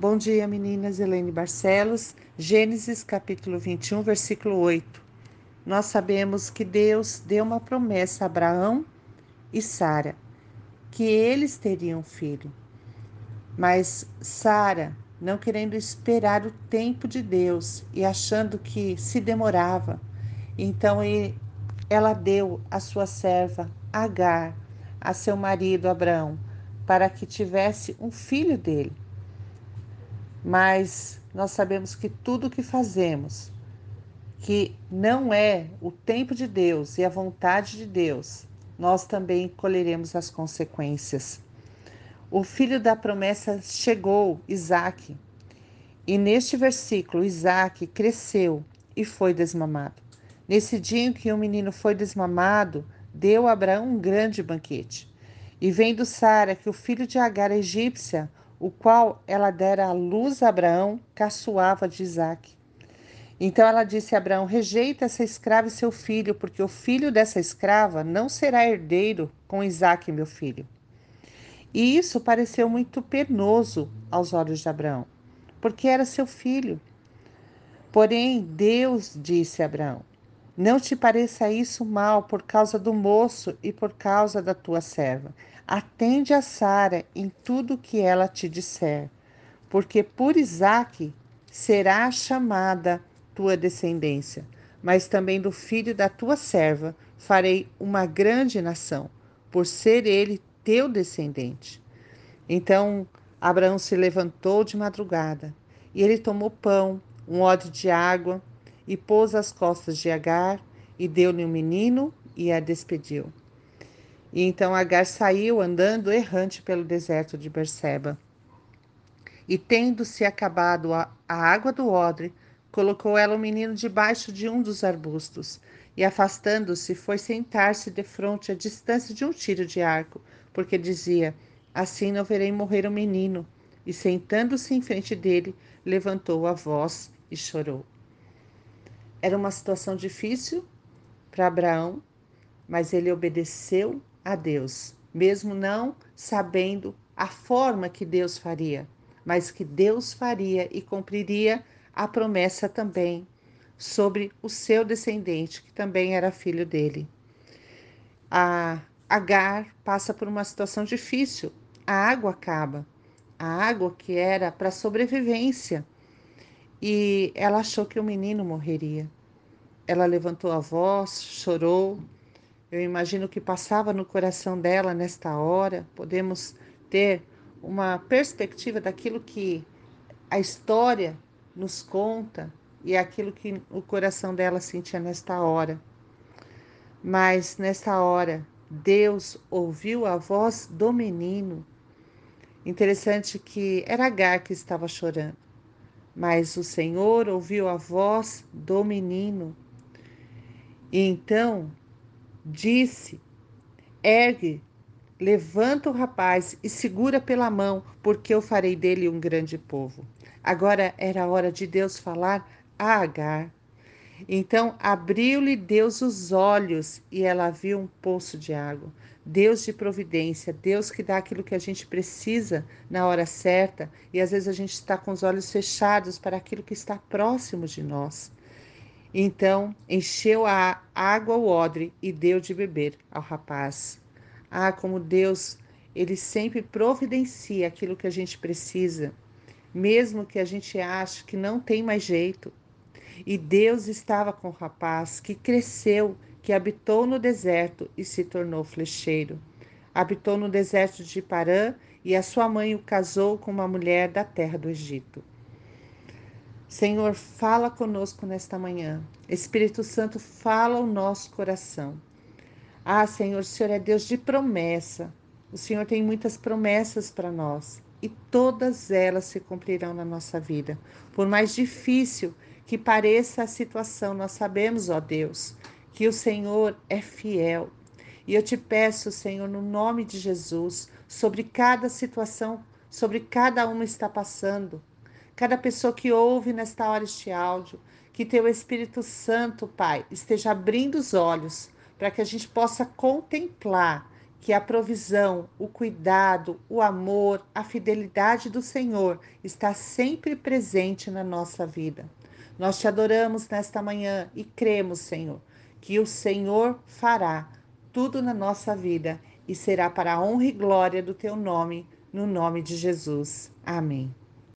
Bom dia, meninas. Helene Barcelos, Gênesis capítulo 21, versículo 8. Nós sabemos que Deus deu uma promessa a Abraão e Sara, que eles teriam filho. Mas Sara, não querendo esperar o tempo de Deus e achando que se demorava, então ela deu a sua serva Agar a seu marido Abraão para que tivesse um filho dele. Mas nós sabemos que tudo que fazemos, que não é o tempo de Deus e a vontade de Deus, nós também colheremos as consequências. O filho da promessa chegou, Isaac, e neste versículo, Isaac cresceu e foi desmamado. Nesse dia em que o menino foi desmamado, deu a Abraão um grande banquete. E vendo Sara que o filho de Agar, egípcia, o qual ela dera à luz a Abraão, caçoava de Isaque. Então ela disse a Abraão: Rejeita essa escrava e seu filho, porque o filho dessa escrava não será herdeiro com Isaque, meu filho. E isso pareceu muito penoso aos olhos de Abraão, porque era seu filho. Porém, Deus disse a Abraão: Não te pareça isso mal por causa do moço e por causa da tua serva. Atende a Sara em tudo que ela te disser, porque por Isaque será chamada tua descendência, mas também do filho da tua serva farei uma grande nação, por ser ele teu descendente. Então Abraão se levantou de madrugada, e ele tomou pão, um odre de água, e pôs as costas de Agar, e deu-lhe um menino, e a despediu. E então Agar saiu andando errante pelo deserto de Berseba. E tendo-se acabado a, a água do odre, colocou ela o menino debaixo de um dos arbustos, e afastando-se, foi sentar-se defronte à distância de um tiro de arco, porque dizia: Assim não verei morrer o menino. E sentando-se em frente dele, levantou a voz e chorou. Era uma situação difícil para Abraão, mas ele obedeceu a Deus, mesmo não sabendo a forma que Deus faria, mas que Deus faria e cumpriria a promessa também sobre o seu descendente, que também era filho dele. A Agar passa por uma situação difícil. A água acaba. A água que era para sobrevivência. E ela achou que o menino morreria. Ela levantou a voz, chorou, eu imagino que passava no coração dela nesta hora. Podemos ter uma perspectiva daquilo que a história nos conta e aquilo que o coração dela sentia nesta hora. Mas nesta hora, Deus ouviu a voz do menino. Interessante que era Agar que estava chorando, mas o Senhor ouviu a voz do menino. E então disse: Ergue, levanta o rapaz e segura pela mão, porque eu farei dele um grande povo. Agora era a hora de Deus falar a Agar. Então abriu-lhe Deus os olhos e ela viu um poço de água. Deus de providência, Deus que dá aquilo que a gente precisa na hora certa e às vezes a gente está com os olhos fechados para aquilo que está próximo de nós. Então encheu a água o odre e deu de beber ao rapaz. Ah, como Deus, ele sempre providencia aquilo que a gente precisa, mesmo que a gente ache que não tem mais jeito. E Deus estava com o rapaz que cresceu, que habitou no deserto e se tornou flecheiro. Habitou no deserto de Parã e a sua mãe o casou com uma mulher da terra do Egito. Senhor, fala conosco nesta manhã. Espírito Santo, fala o nosso coração. Ah, Senhor, o Senhor é Deus de promessa. O Senhor tem muitas promessas para nós e todas elas se cumprirão na nossa vida. Por mais difícil que pareça a situação, nós sabemos, ó Deus, que o Senhor é fiel. E eu te peço, Senhor, no nome de Jesus, sobre cada situação, sobre cada uma está passando, cada pessoa que ouve nesta hora este áudio, que teu Espírito Santo, Pai, esteja abrindo os olhos para que a gente possa contemplar que a provisão, o cuidado, o amor, a fidelidade do Senhor está sempre presente na nossa vida. Nós te adoramos nesta manhã e cremos, Senhor, que o Senhor fará tudo na nossa vida e será para a honra e glória do teu nome, no nome de Jesus. Amém.